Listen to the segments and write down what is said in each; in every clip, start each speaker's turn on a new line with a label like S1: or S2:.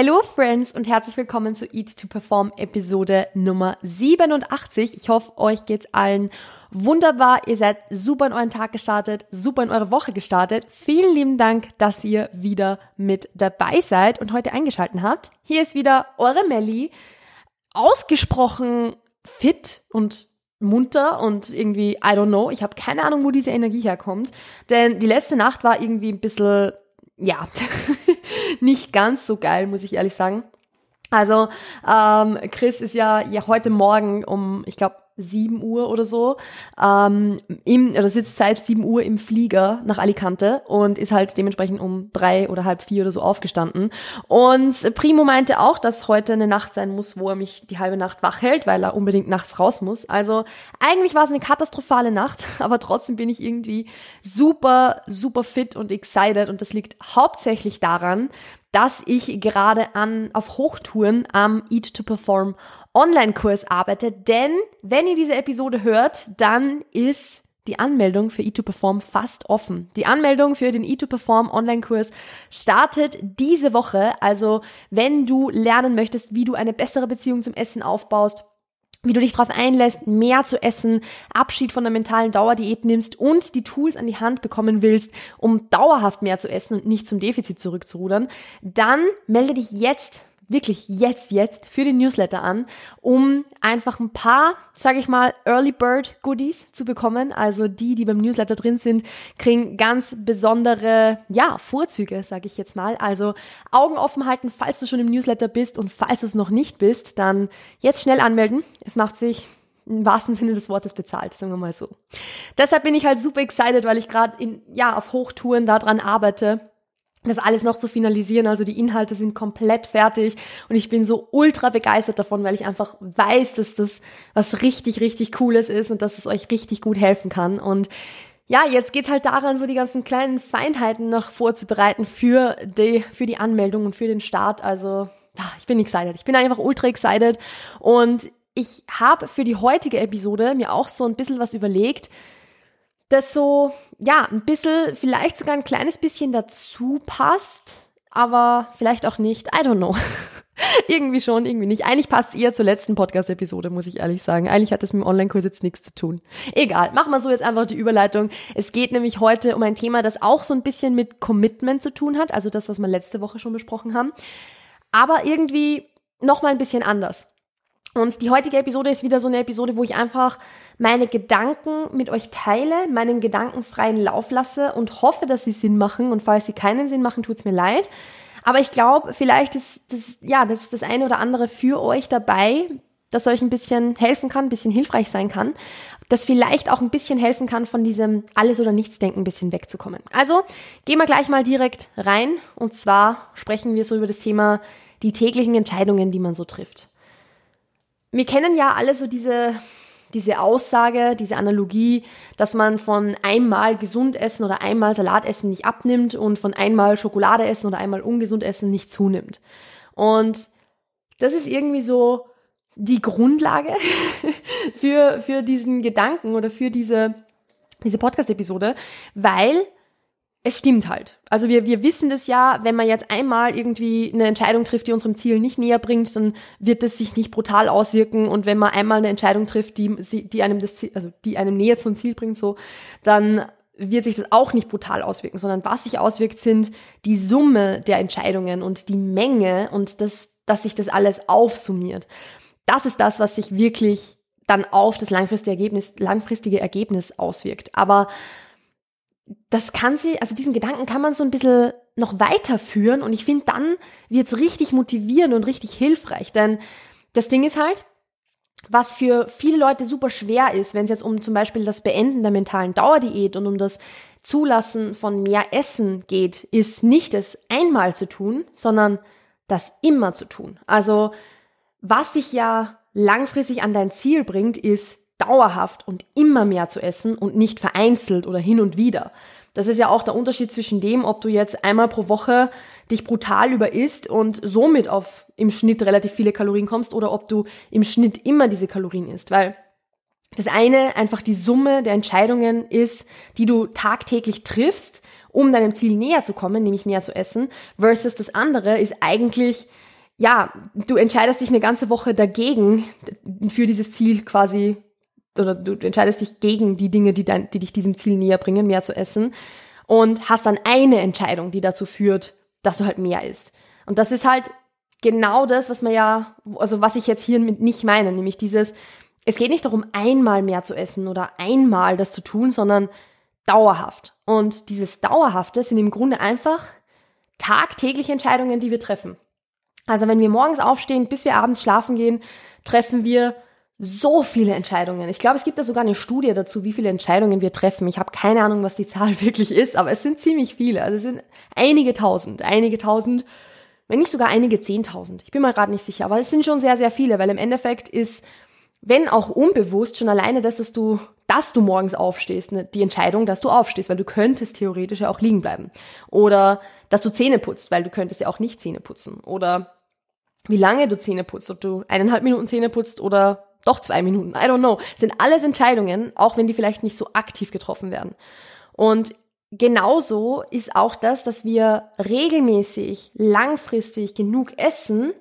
S1: Hello Friends und herzlich willkommen zu Eat to Perform Episode Nummer 87. Ich hoffe, euch geht's allen wunderbar. Ihr seid super in euren Tag gestartet, super in eure Woche gestartet. Vielen lieben Dank, dass ihr wieder mit dabei seid und heute eingeschalten habt. Hier ist wieder eure Melli. Ausgesprochen fit und munter und irgendwie, I don't know, ich habe keine Ahnung, wo diese Energie herkommt. Denn die letzte Nacht war irgendwie ein bisschen, ja, nicht ganz so geil, muss ich ehrlich sagen. Also ähm, Chris ist ja, ja heute Morgen um, ich glaube, 7 Uhr oder so, ähm, im, oder sitzt seit 7 Uhr im Flieger nach Alicante und ist halt dementsprechend um drei oder halb vier oder so aufgestanden. Und Primo meinte auch, dass heute eine Nacht sein muss, wo er mich die halbe Nacht wach hält, weil er unbedingt nachts raus muss. Also eigentlich war es eine katastrophale Nacht, aber trotzdem bin ich irgendwie super, super fit und excited und das liegt hauptsächlich daran, dass ich gerade an, auf Hochtouren am Eat to Perform Online-Kurs arbeite. Denn wenn ihr diese Episode hört, dann ist die Anmeldung für E2Perform fast offen. Die Anmeldung für den E2Perform Online-Kurs startet diese Woche. Also wenn du lernen möchtest, wie du eine bessere Beziehung zum Essen aufbaust, wie du dich darauf einlässt, mehr zu essen, Abschied von der mentalen Dauerdiät nimmst und die Tools an die Hand bekommen willst, um dauerhaft mehr zu essen und nicht zum Defizit zurückzurudern, dann melde dich jetzt wirklich jetzt, jetzt für den Newsletter an, um einfach ein paar, sage ich mal, Early Bird Goodies zu bekommen. Also die, die beim Newsletter drin sind, kriegen ganz besondere, ja, Vorzüge, sage ich jetzt mal. Also Augen offen halten, falls du schon im Newsletter bist und falls du es noch nicht bist, dann jetzt schnell anmelden. Es macht sich im wahrsten Sinne des Wortes bezahlt, sagen wir mal so. Deshalb bin ich halt super excited, weil ich gerade in ja auf Hochtouren daran arbeite das alles noch zu finalisieren. Also die Inhalte sind komplett fertig und ich bin so ultra begeistert davon, weil ich einfach weiß, dass das was richtig, richtig Cooles ist und dass es euch richtig gut helfen kann. Und ja, jetzt geht's halt daran, so die ganzen kleinen Feinheiten noch vorzubereiten für die, für die Anmeldung und für den Start. Also, ich bin excited. Ich bin einfach ultra excited und ich habe für die heutige Episode mir auch so ein bisschen was überlegt, das so, ja, ein bisschen, vielleicht sogar ein kleines bisschen dazu passt, aber vielleicht auch nicht. I don't know. irgendwie schon, irgendwie nicht. Eigentlich passt es eher zur letzten Podcast-Episode, muss ich ehrlich sagen. Eigentlich hat es mit dem Online-Kurs jetzt nichts zu tun. Egal, machen wir so jetzt einfach die Überleitung. Es geht nämlich heute um ein Thema, das auch so ein bisschen mit Commitment zu tun hat, also das, was wir letzte Woche schon besprochen haben. Aber irgendwie nochmal ein bisschen anders. Und die heutige Episode ist wieder so eine Episode, wo ich einfach meine Gedanken mit euch teile, meinen Gedanken freien Lauf lasse und hoffe, dass sie Sinn machen. Und falls sie keinen Sinn machen, tut's mir leid. Aber ich glaube, vielleicht ist das, ja, das, das eine oder andere für euch dabei, das euch ein bisschen helfen kann, ein bisschen hilfreich sein kann, das vielleicht auch ein bisschen helfen kann, von diesem Alles- oder Nichts-Denken ein bisschen wegzukommen. Also gehen wir gleich mal direkt rein. Und zwar sprechen wir so über das Thema die täglichen Entscheidungen, die man so trifft wir kennen ja alle so diese, diese Aussage, diese Analogie, dass man von einmal gesund essen oder einmal Salat essen nicht abnimmt und von einmal Schokolade essen oder einmal ungesund essen nicht zunimmt. Und das ist irgendwie so die Grundlage für, für diesen Gedanken oder für diese, diese Podcast-Episode, weil es stimmt halt. Also wir, wir wissen das ja, wenn man jetzt einmal irgendwie eine Entscheidung trifft, die unserem Ziel nicht näher bringt, dann wird es sich nicht brutal auswirken. Und wenn man einmal eine Entscheidung trifft, die, die einem das Ziel, also die einem näher zum Ziel bringt, so, dann wird sich das auch nicht brutal auswirken, sondern was sich auswirkt, sind die Summe der Entscheidungen und die Menge und das, dass sich das alles aufsummiert. Das ist das, was sich wirklich dann auf das langfristige Ergebnis, langfristige Ergebnis auswirkt. Aber das kann sie, also diesen Gedanken kann man so ein bisschen noch weiterführen und ich finde, dann wird's richtig motivierend und richtig hilfreich, denn das Ding ist halt, was für viele Leute super schwer ist, wenn es jetzt um zum Beispiel das Beenden der mentalen Dauerdiät und um das Zulassen von mehr Essen geht, ist nicht es einmal zu tun, sondern das immer zu tun. Also was dich ja langfristig an dein Ziel bringt, ist dauerhaft und immer mehr zu essen und nicht vereinzelt oder hin und wieder. Das ist ja auch der Unterschied zwischen dem, ob du jetzt einmal pro Woche dich brutal überisst und somit auf im Schnitt relativ viele Kalorien kommst oder ob du im Schnitt immer diese Kalorien isst, weil das eine einfach die Summe der Entscheidungen ist, die du tagtäglich triffst um deinem Ziel näher zu kommen, nämlich mehr zu essen, versus das andere ist eigentlich, ja, du entscheidest dich eine ganze Woche dagegen, für dieses Ziel quasi, oder du entscheidest dich gegen die Dinge, die, dein, die dich diesem Ziel näher bringen, mehr zu essen und hast dann eine Entscheidung, die dazu führt, dass du halt mehr isst. Und das ist halt genau das, was man ja, also was ich jetzt hier nicht meine, nämlich dieses, es geht nicht darum, einmal mehr zu essen oder einmal das zu tun, sondern dauerhaft. Und dieses Dauerhafte sind im Grunde einfach tagtägliche Entscheidungen, die wir treffen. Also wenn wir morgens aufstehen, bis wir abends schlafen gehen, treffen wir so viele Entscheidungen. Ich glaube, es gibt da sogar eine Studie dazu, wie viele Entscheidungen wir treffen. Ich habe keine Ahnung, was die Zahl wirklich ist, aber es sind ziemlich viele. Also es sind einige tausend, einige tausend wenn nicht sogar einige Zehntausend. Ich bin mir gerade nicht sicher, aber es sind schon sehr, sehr viele, weil im Endeffekt ist, wenn auch unbewusst, schon alleine das, dass du, dass du morgens aufstehst, ne, die Entscheidung, dass du aufstehst, weil du könntest theoretisch ja auch liegen bleiben. Oder dass du Zähne putzt, weil du könntest ja auch nicht Zähne putzen. Oder wie lange du Zähne putzt, ob du eineinhalb Minuten Zähne putzt oder doch zwei Minuten. I don't know. Sind alles Entscheidungen, auch wenn die vielleicht nicht so aktiv getroffen werden. Und genauso ist auch das, dass wir regelmäßig, langfristig genug essen,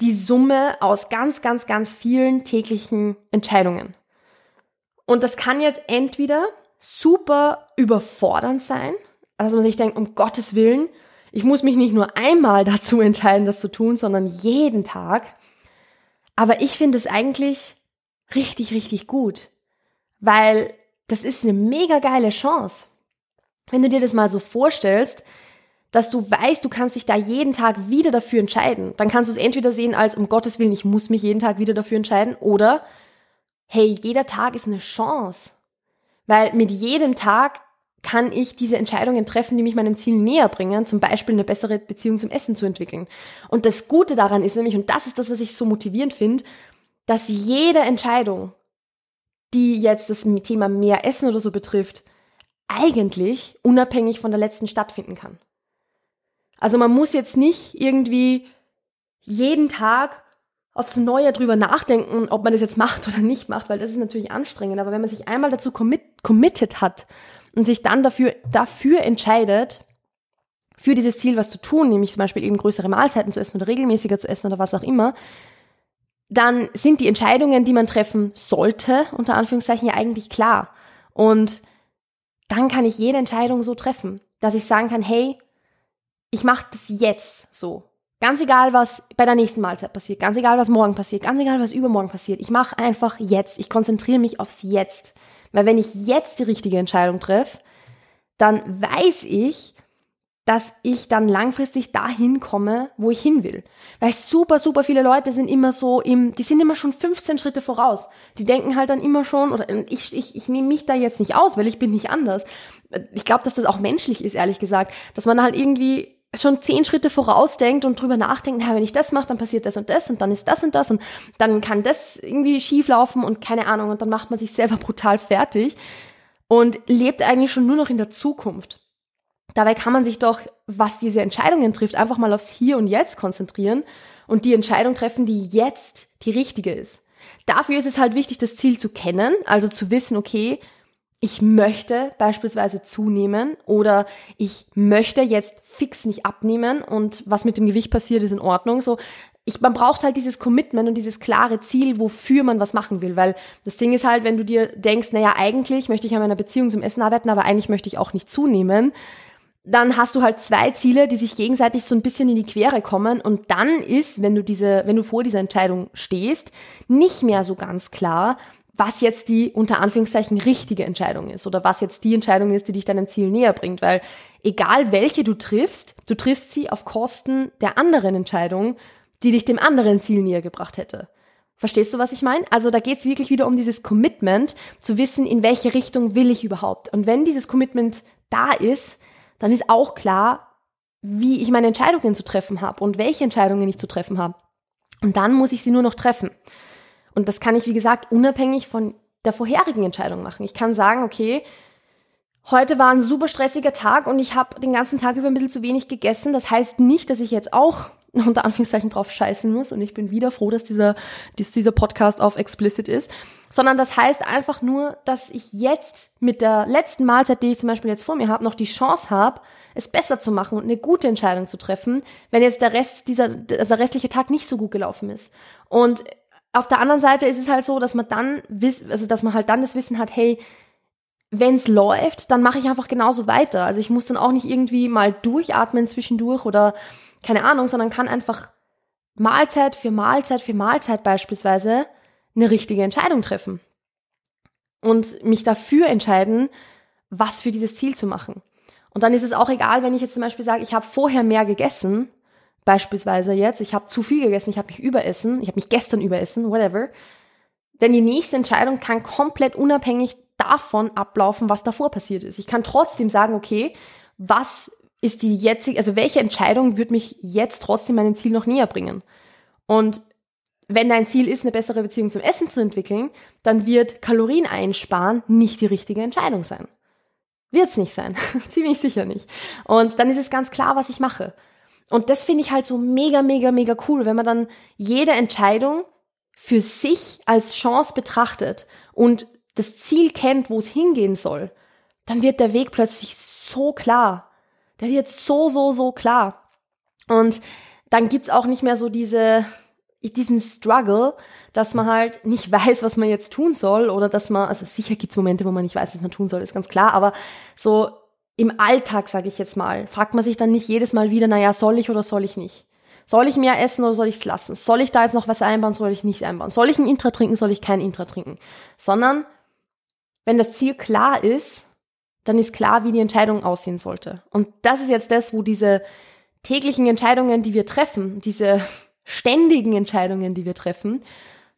S1: die Summe aus ganz, ganz, ganz vielen täglichen Entscheidungen. Und das kann jetzt entweder super überfordernd sein, also man sich denkt, um Gottes Willen, ich muss mich nicht nur einmal dazu entscheiden, das zu tun, sondern jeden Tag. Aber ich finde es eigentlich richtig, richtig gut, weil das ist eine mega geile Chance. Wenn du dir das mal so vorstellst, dass du weißt, du kannst dich da jeden Tag wieder dafür entscheiden, dann kannst du es entweder sehen als, um Gottes Willen, ich muss mich jeden Tag wieder dafür entscheiden, oder, hey, jeder Tag ist eine Chance. Weil mit jedem Tag kann ich diese Entscheidungen treffen, die mich meinem Ziel näher bringen, zum Beispiel eine bessere Beziehung zum Essen zu entwickeln. Und das Gute daran ist nämlich, und das ist das, was ich so motivierend finde, dass jede Entscheidung, die jetzt das Thema mehr Essen oder so betrifft, eigentlich unabhängig von der letzten stattfinden kann. Also man muss jetzt nicht irgendwie jeden Tag aufs Neue drüber nachdenken, ob man das jetzt macht oder nicht macht, weil das ist natürlich anstrengend. Aber wenn man sich einmal dazu commit, committed hat und sich dann dafür, dafür entscheidet, für dieses Ziel was zu tun, nämlich zum Beispiel eben größere Mahlzeiten zu essen oder regelmäßiger zu essen oder was auch immer, dann sind die Entscheidungen, die man treffen sollte, unter Anführungszeichen, ja eigentlich klar. Und dann kann ich jede Entscheidung so treffen, dass ich sagen kann, hey, ich mache das jetzt so. Ganz egal, was bei der nächsten Mahlzeit passiert, ganz egal, was morgen passiert, ganz egal, was übermorgen passiert. Ich mache einfach jetzt. Ich konzentriere mich aufs Jetzt. Weil wenn ich jetzt die richtige Entscheidung treffe, dann weiß ich, dass ich dann langfristig dahin komme, wo ich hin will. Weil super, super viele Leute sind immer so im, die sind immer schon 15 Schritte voraus. Die denken halt dann immer schon, oder ich, ich, ich nehme mich da jetzt nicht aus, weil ich bin nicht anders. Ich glaube, dass das auch menschlich ist, ehrlich gesagt, dass man halt irgendwie schon zehn Schritte vorausdenkt und drüber nachdenkt, na, wenn ich das mache, dann passiert das und das und dann ist das und das und dann kann das irgendwie schief laufen und keine Ahnung und dann macht man sich selber brutal fertig und lebt eigentlich schon nur noch in der Zukunft. Dabei kann man sich doch, was diese Entscheidungen trifft, einfach mal aufs Hier und Jetzt konzentrieren und die Entscheidung treffen, die jetzt die richtige ist. Dafür ist es halt wichtig, das Ziel zu kennen, also zu wissen, okay, ich möchte beispielsweise zunehmen oder ich möchte jetzt fix nicht abnehmen und was mit dem Gewicht passiert, ist in Ordnung. So, ich, man braucht halt dieses Commitment und dieses klare Ziel, wofür man was machen will, weil das Ding ist halt, wenn du dir denkst, naja, eigentlich möchte ich an meiner Beziehung zum Essen arbeiten, aber eigentlich möchte ich auch nicht zunehmen, dann hast du halt zwei Ziele, die sich gegenseitig so ein bisschen in die Quere kommen und dann ist, wenn du diese, wenn du vor dieser Entscheidung stehst, nicht mehr so ganz klar, was jetzt die unter Anführungszeichen richtige Entscheidung ist oder was jetzt die Entscheidung ist, die dich deinem Ziel näher bringt, weil egal welche du triffst, du triffst sie auf Kosten der anderen Entscheidung, die dich dem anderen Ziel näher gebracht hätte. Verstehst du, was ich meine? Also da geht es wirklich wieder um dieses Commitment, zu wissen, in welche Richtung will ich überhaupt. Und wenn dieses Commitment da ist, dann ist auch klar, wie ich meine Entscheidungen zu treffen habe und welche Entscheidungen ich zu treffen habe. Und dann muss ich sie nur noch treffen. Und das kann ich, wie gesagt, unabhängig von der vorherigen Entscheidung machen. Ich kann sagen, okay, heute war ein super stressiger Tag und ich habe den ganzen Tag über ein bisschen zu wenig gegessen. Das heißt nicht, dass ich jetzt auch unter Anführungszeichen drauf scheißen muss und ich bin wieder froh, dass dieser, dass dieser Podcast auf explicit ist, sondern das heißt einfach nur, dass ich jetzt mit der letzten Mahlzeit, die ich zum Beispiel jetzt vor mir habe, noch die Chance habe, es besser zu machen und eine gute Entscheidung zu treffen, wenn jetzt der Rest dieser, also der restliche Tag nicht so gut gelaufen ist. Und auf der anderen Seite ist es halt so, dass man dann, also dass man halt dann das Wissen hat, hey, wenn es läuft, dann mache ich einfach genauso weiter. Also ich muss dann auch nicht irgendwie mal durchatmen zwischendurch oder keine Ahnung, sondern kann einfach Mahlzeit für Mahlzeit für Mahlzeit beispielsweise eine richtige Entscheidung treffen. Und mich dafür entscheiden, was für dieses Ziel zu machen. Und dann ist es auch egal, wenn ich jetzt zum Beispiel sage, ich habe vorher mehr gegessen, beispielsweise jetzt, ich habe zu viel gegessen, ich habe mich überessen, ich habe mich gestern überessen, whatever. Denn die nächste Entscheidung kann komplett unabhängig davon ablaufen, was davor passiert ist. Ich kann trotzdem sagen, okay, was ist die jetzige, also welche Entscheidung wird mich jetzt trotzdem meinem Ziel noch näher bringen? Und wenn dein Ziel ist, eine bessere Beziehung zum Essen zu entwickeln, dann wird Kalorien einsparen nicht die richtige Entscheidung sein. Wird's nicht sein. Ziemlich sicher nicht. Und dann ist es ganz klar, was ich mache. Und das finde ich halt so mega, mega, mega cool, wenn man dann jede Entscheidung für sich als Chance betrachtet und das Ziel kennt, wo es hingehen soll, dann wird der Weg plötzlich so klar. Der wird so, so, so klar. Und dann gibt's auch nicht mehr so diese, diesen Struggle, dass man halt nicht weiß, was man jetzt tun soll oder dass man, also sicher gibt's Momente, wo man nicht weiß, was man tun soll, ist ganz klar, aber so im Alltag, sage ich jetzt mal, fragt man sich dann nicht jedes Mal wieder, naja, soll ich oder soll ich nicht? Soll ich mehr essen oder soll ich es lassen? Soll ich da jetzt noch was einbauen, soll ich nicht einbauen? Soll ich ein Intra trinken, soll ich kein Intra trinken? Sondern wenn das Ziel klar ist, dann ist klar, wie die Entscheidung aussehen sollte. Und das ist jetzt das, wo diese täglichen Entscheidungen, die wir treffen, diese ständigen Entscheidungen, die wir treffen,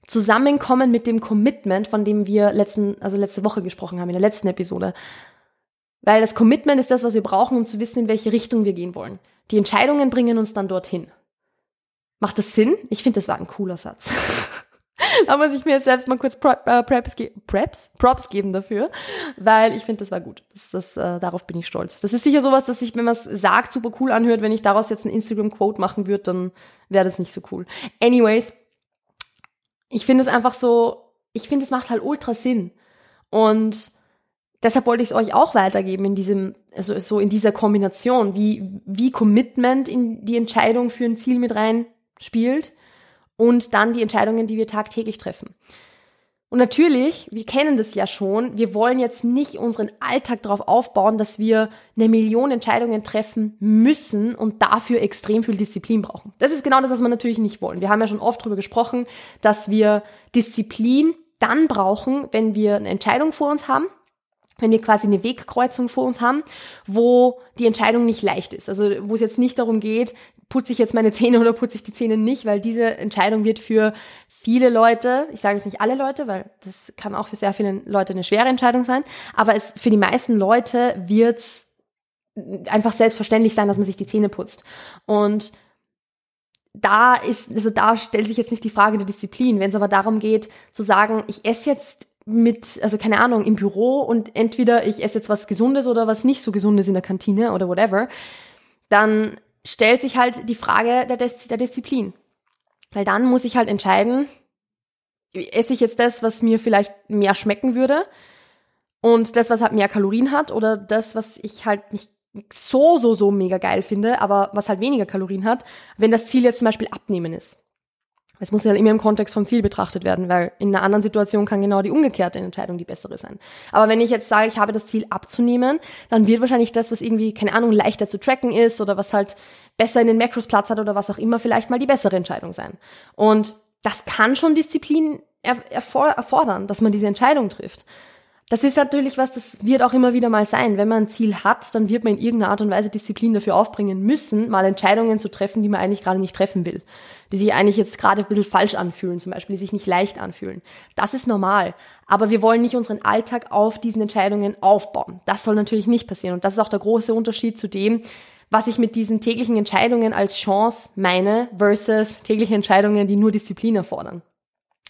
S1: zusammenkommen mit dem Commitment, von dem wir letzten, also letzte Woche gesprochen haben, in der letzten Episode. Weil das Commitment ist das, was wir brauchen, um zu wissen, in welche Richtung wir gehen wollen. Die Entscheidungen bringen uns dann dorthin. Macht das Sinn? Ich finde, das war ein cooler Satz. da muss ich mir jetzt selbst mal kurz äh, Preps, Preps, Props geben dafür, weil ich finde, das war gut. Das, das, äh, darauf bin ich stolz. Das ist sicher sowas, dass ich, wenn man es sagt, super cool anhört. Wenn ich daraus jetzt ein Instagram-Quote machen würde, dann wäre das nicht so cool. Anyways, ich finde es einfach so, ich finde, es macht halt ultra Sinn. Und deshalb wollte ich es euch auch weitergeben in diesem, also so in dieser Kombination, wie, wie Commitment in die Entscheidung für ein Ziel mit rein spielt und dann die Entscheidungen, die wir tagtäglich treffen. Und natürlich, wir kennen das ja schon, wir wollen jetzt nicht unseren Alltag darauf aufbauen, dass wir eine Million Entscheidungen treffen müssen und dafür extrem viel Disziplin brauchen. Das ist genau das, was wir natürlich nicht wollen. Wir haben ja schon oft darüber gesprochen, dass wir Disziplin dann brauchen, wenn wir eine Entscheidung vor uns haben, wenn wir quasi eine Wegkreuzung vor uns haben, wo die Entscheidung nicht leicht ist. Also wo es jetzt nicht darum geht, putze ich jetzt meine Zähne oder putze ich die Zähne nicht, weil diese Entscheidung wird für viele Leute, ich sage jetzt nicht alle Leute, weil das kann auch für sehr viele Leute eine schwere Entscheidung sein, aber es für die meisten Leute wird es einfach selbstverständlich sein, dass man sich die Zähne putzt. Und da ist, also da stellt sich jetzt nicht die Frage der Disziplin. Wenn es aber darum geht, zu sagen, ich esse jetzt mit, also keine Ahnung, im Büro und entweder ich esse jetzt was Gesundes oder was nicht so Gesundes in der Kantine oder whatever, dann stellt sich halt die Frage der, Dis der Disziplin. Weil dann muss ich halt entscheiden, esse ich jetzt das, was mir vielleicht mehr schmecken würde und das, was halt mehr Kalorien hat oder das, was ich halt nicht so, so, so mega geil finde, aber was halt weniger Kalorien hat, wenn das Ziel jetzt zum Beispiel abnehmen ist. Es muss ja immer im Kontext vom Ziel betrachtet werden, weil in einer anderen Situation kann genau die umgekehrte Entscheidung die bessere sein. Aber wenn ich jetzt sage, ich habe das Ziel abzunehmen, dann wird wahrscheinlich das, was irgendwie, keine Ahnung, leichter zu tracken ist oder was halt besser in den Macros Platz hat oder was auch immer, vielleicht mal die bessere Entscheidung sein. Und das kann schon Disziplin erfordern, dass man diese Entscheidung trifft. Das ist natürlich was, das wird auch immer wieder mal sein. Wenn man ein Ziel hat, dann wird man in irgendeiner Art und Weise Disziplin dafür aufbringen müssen, mal Entscheidungen zu treffen, die man eigentlich gerade nicht treffen will. Die sich eigentlich jetzt gerade ein bisschen falsch anfühlen, zum Beispiel, die sich nicht leicht anfühlen. Das ist normal. Aber wir wollen nicht unseren Alltag auf diesen Entscheidungen aufbauen. Das soll natürlich nicht passieren. Und das ist auch der große Unterschied zu dem, was ich mit diesen täglichen Entscheidungen als Chance meine versus tägliche Entscheidungen, die nur Disziplin erfordern.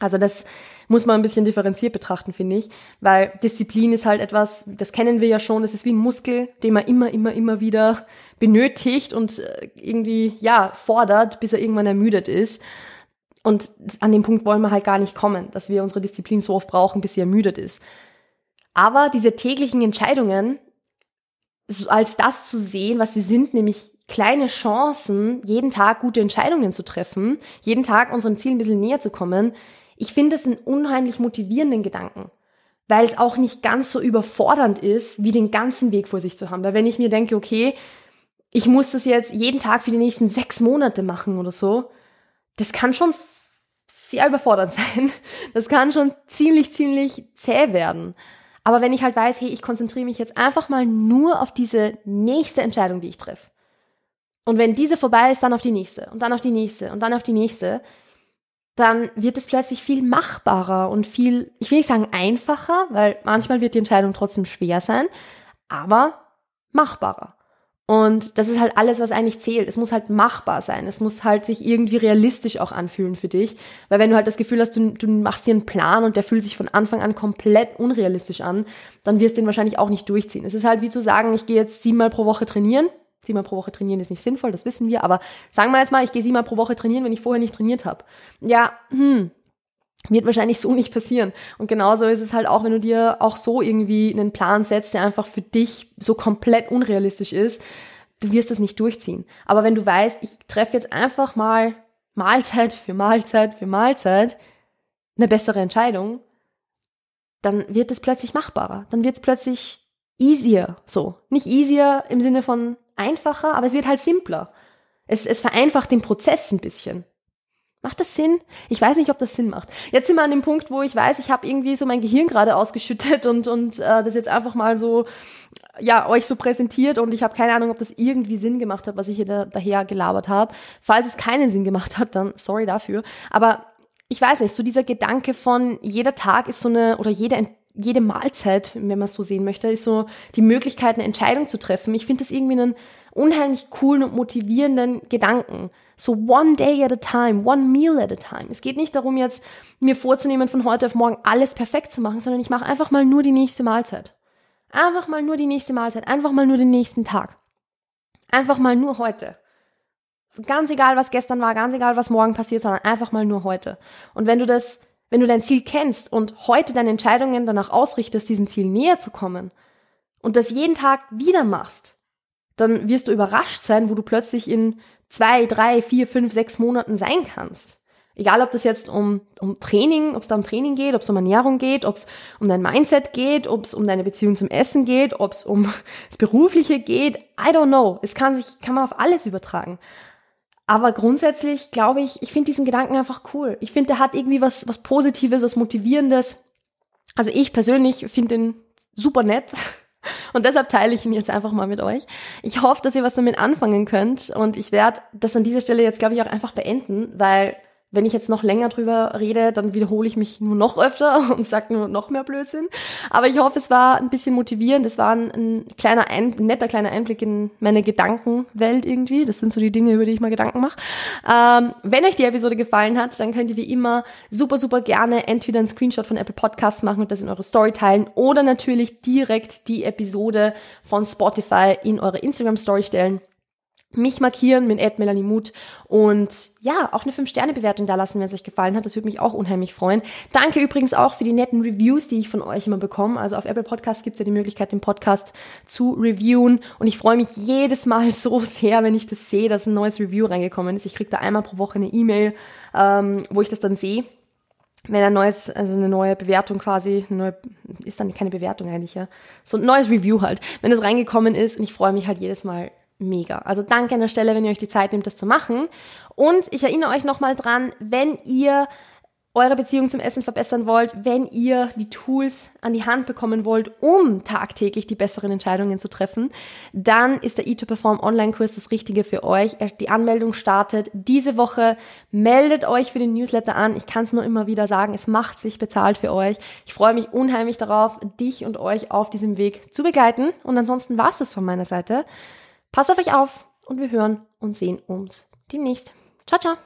S1: Also das muss man ein bisschen differenziert betrachten, finde ich, weil Disziplin ist halt etwas, das kennen wir ja schon, es ist wie ein Muskel, den man immer, immer, immer wieder benötigt und äh, irgendwie, ja, fordert, bis er irgendwann ermüdet ist. Und an dem Punkt wollen wir halt gar nicht kommen, dass wir unsere Disziplin so oft brauchen, bis sie ermüdet ist. Aber diese täglichen Entscheidungen, als das zu sehen, was sie sind, nämlich kleine Chancen, jeden Tag gute Entscheidungen zu treffen, jeden Tag unserem Ziel ein bisschen näher zu kommen, ich finde es einen unheimlich motivierenden Gedanken, weil es auch nicht ganz so überfordernd ist, wie den ganzen Weg vor sich zu haben. Weil wenn ich mir denke, okay, ich muss das jetzt jeden Tag für die nächsten sechs Monate machen oder so, das kann schon sehr überfordernd sein. Das kann schon ziemlich, ziemlich zäh werden. Aber wenn ich halt weiß, hey, ich konzentriere mich jetzt einfach mal nur auf diese nächste Entscheidung, die ich treffe. Und wenn diese vorbei ist, dann auf die nächste und dann auf die nächste und dann auf die nächste, dann wird es plötzlich viel machbarer und viel, ich will nicht sagen einfacher, weil manchmal wird die Entscheidung trotzdem schwer sein, aber machbarer. Und das ist halt alles, was eigentlich zählt. Es muss halt machbar sein. Es muss halt sich irgendwie realistisch auch anfühlen für dich. Weil wenn du halt das Gefühl hast, du, du machst dir einen Plan und der fühlt sich von Anfang an komplett unrealistisch an, dann wirst du den wahrscheinlich auch nicht durchziehen. Es ist halt wie zu sagen, ich gehe jetzt siebenmal pro Woche trainieren siebenmal pro Woche trainieren ist nicht sinnvoll, das wissen wir, aber sagen wir jetzt mal, ich gehe siebenmal pro Woche trainieren, wenn ich vorher nicht trainiert habe. Ja, hm, wird wahrscheinlich so nicht passieren. Und genauso ist es halt auch, wenn du dir auch so irgendwie einen Plan setzt, der einfach für dich so komplett unrealistisch ist, du wirst das nicht durchziehen. Aber wenn du weißt, ich treffe jetzt einfach mal Mahlzeit für Mahlzeit für Mahlzeit eine bessere Entscheidung, dann wird es plötzlich machbarer. Dann wird es plötzlich easier so. Nicht easier im Sinne von einfacher, aber es wird halt simpler. Es, es vereinfacht den Prozess ein bisschen. Macht das Sinn? Ich weiß nicht, ob das Sinn macht. Jetzt sind wir an dem Punkt, wo ich weiß, ich habe irgendwie so mein Gehirn gerade ausgeschüttet und, und äh, das jetzt einfach mal so, ja, euch so präsentiert und ich habe keine Ahnung, ob das irgendwie Sinn gemacht hat, was ich hier da, daher gelabert habe. Falls es keinen Sinn gemacht hat, dann sorry dafür. Aber ich weiß nicht, so dieser Gedanke von jeder Tag ist so eine, oder jede, jede Mahlzeit, wenn man es so sehen möchte, ist so die Möglichkeit, eine Entscheidung zu treffen. Ich finde das irgendwie einen unheimlich coolen und motivierenden Gedanken. So one day at a time, one meal at a time. Es geht nicht darum, jetzt mir vorzunehmen, von heute auf morgen alles perfekt zu machen, sondern ich mache einfach mal nur die nächste Mahlzeit. Einfach mal nur die nächste Mahlzeit, einfach mal nur den nächsten Tag. Einfach mal nur heute. Ganz egal, was gestern war, ganz egal, was morgen passiert, sondern einfach mal nur heute. Und wenn du das, wenn du dein Ziel kennst und heute deine Entscheidungen danach ausrichtest, diesem Ziel näher zu kommen und das jeden Tag wieder machst, dann wirst du überrascht sein, wo du plötzlich in zwei, drei, vier, fünf, sechs Monaten sein kannst. Egal, ob das jetzt um, um Training, ob es da um Training geht, ob es um Ernährung geht, ob es um dein Mindset geht, ob es um deine Beziehung zum Essen geht, ob es um das Berufliche geht, I don't know. Es kann sich, kann man auf alles übertragen. Aber grundsätzlich glaube ich, ich finde diesen Gedanken einfach cool. Ich finde, der hat irgendwie was, was Positives, was Motivierendes. Also ich persönlich finde ihn super nett. Und deshalb teile ich ihn jetzt einfach mal mit euch. Ich hoffe, dass ihr was damit anfangen könnt und ich werde das an dieser Stelle jetzt, glaube ich, auch einfach beenden, weil wenn ich jetzt noch länger drüber rede, dann wiederhole ich mich nur noch öfter und sage nur noch mehr Blödsinn. Aber ich hoffe, es war ein bisschen motivierend. Es war ein, ein kleiner, ein, netter kleiner Einblick in meine Gedankenwelt irgendwie. Das sind so die Dinge, über die ich mal Gedanken mache. Ähm, wenn euch die Episode gefallen hat, dann könnt ihr wie immer super, super gerne entweder einen Screenshot von Apple Podcasts machen und das in eure Story teilen oder natürlich direkt die Episode von Spotify in eure Instagram Story stellen mich markieren mit Ed Melanie Mut und ja, auch eine 5-Sterne-Bewertung da lassen, wenn es euch gefallen hat. Das würde mich auch unheimlich freuen. Danke übrigens auch für die netten Reviews, die ich von euch immer bekomme. Also auf Apple Podcast gibt es ja die Möglichkeit, den Podcast zu reviewen. Und ich freue mich jedes Mal so sehr, wenn ich das sehe, dass ein neues Review reingekommen ist. Ich kriege da einmal pro Woche eine E-Mail, ähm, wo ich das dann sehe wenn ein neues, also eine neue Bewertung quasi, eine neue, ist dann keine Bewertung eigentlich, ja, so ein neues Review halt, wenn es reingekommen ist und ich freue mich halt jedes Mal mega. Also danke an der Stelle, wenn ihr euch die Zeit nehmt, das zu machen. Und ich erinnere euch nochmal dran, wenn ihr eure Beziehung zum Essen verbessern wollt, wenn ihr die Tools an die Hand bekommen wollt, um tagtäglich die besseren Entscheidungen zu treffen, dann ist der E2Perform Online-Kurs das Richtige für euch. Die Anmeldung startet diese Woche. Meldet euch für den Newsletter an. Ich kann es nur immer wieder sagen, es macht sich bezahlt für euch. Ich freue mich unheimlich darauf, dich und euch auf diesem Weg zu begleiten. Und ansonsten war es das von meiner Seite. Passt auf euch auf und wir hören und sehen uns demnächst. Ciao, ciao.